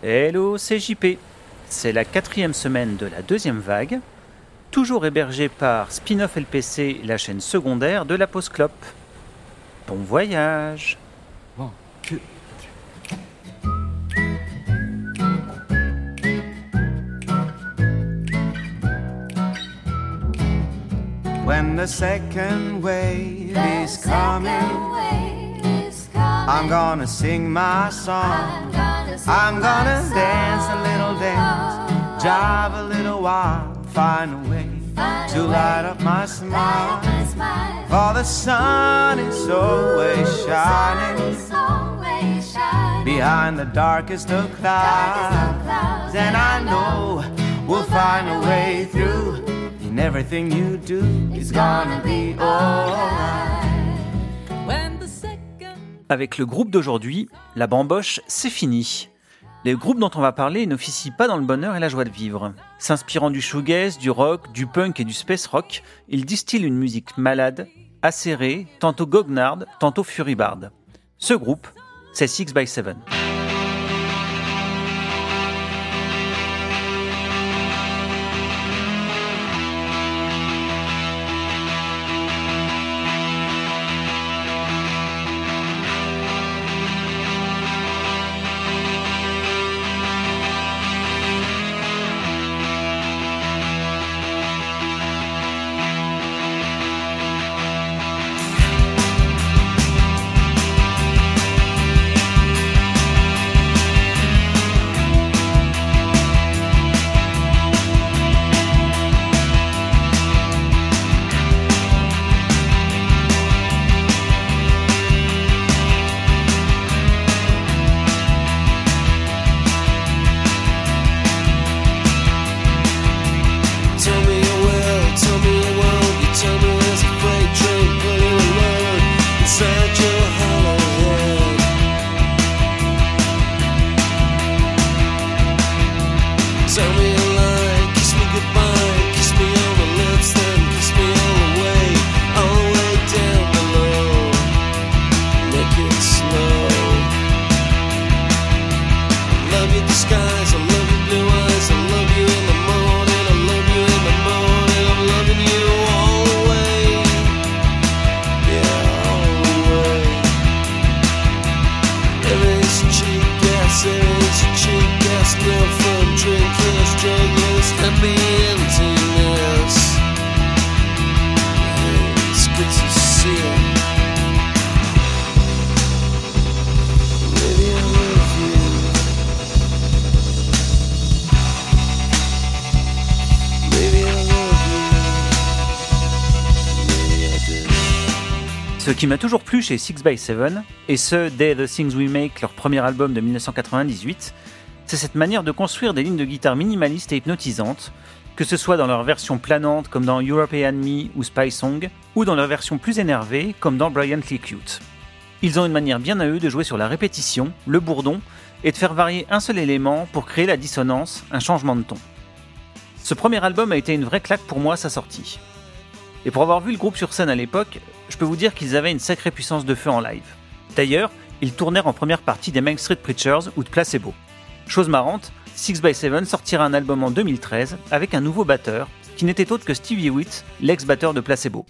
Hello, c'est JP. C'est la quatrième semaine de la deuxième vague, toujours hébergée par Spin-off LPC, la chaîne secondaire de la Pause. Bon voyage When the second wave is coming, I'm gonna sing my song. I'm gonna dance a little dance, jive a little while, find a way to light up my smile. For the sun is always shining behind the darkest of clouds, and I know we'll find a way through. And everything you do is gonna be alright. Avec le groupe d'aujourd'hui, la bamboche, c'est fini. Les groupes dont on va parler n'officient pas dans le bonheur et la joie de vivre. S'inspirant du shoegaze, du rock, du punk et du space rock, ils distillent une musique malade, acérée, tantôt goguenarde, tantôt furibarde. Ce groupe, c'est Six by Seven. Ce qui m'a toujours plu chez 6 by 7 et ce dès The Things We Make, leur premier album de 1998, c'est cette manière de construire des lignes de guitare minimalistes et hypnotisantes, que ce soit dans leur version planante comme dans European Me ou Spy Song, ou dans leur version plus énervée comme dans Brilliantly Cute. Ils ont une manière bien à eux de jouer sur la répétition, le bourdon, et de faire varier un seul élément pour créer la dissonance, un changement de ton. Ce premier album a été une vraie claque pour moi à sa sortie. Et pour avoir vu le groupe sur scène à l'époque, je peux vous dire qu'ils avaient une sacrée puissance de feu en live. D'ailleurs, ils tournèrent en première partie des Main Street Preachers ou de Placebo. Chose marrante, 6 by 7 sortira un album en 2013 avec un nouveau batteur, qui n'était autre que Stevie Witt, l'ex-batteur de Placebo.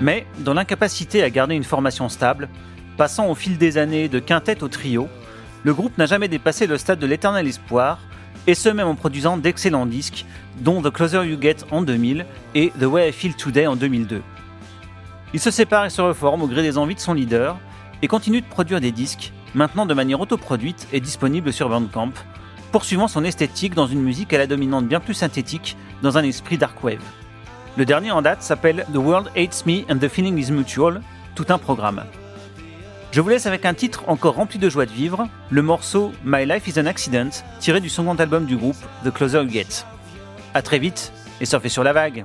L'incapacité à garder une formation stable, passant au fil des années de quintette au trio, le groupe n'a jamais dépassé le stade de l'éternel espoir, et ce même en produisant d'excellents disques, dont The Closer You Get en 2000 et The Way I Feel Today en 2002. Il se sépare et se reforme au gré des envies de son leader, et continue de produire des disques, maintenant de manière autoproduite et disponible sur Bandcamp, poursuivant son esthétique dans une musique à la dominante bien plus synthétique, dans un esprit dark wave. Le dernier en date s'appelle The World Hates Me and the Feeling is Mutual, tout un programme. Je vous laisse avec un titre encore rempli de joie de vivre, le morceau My Life is an Accident, tiré du second album du groupe The Closer You Get. A très vite et surfez sur la vague.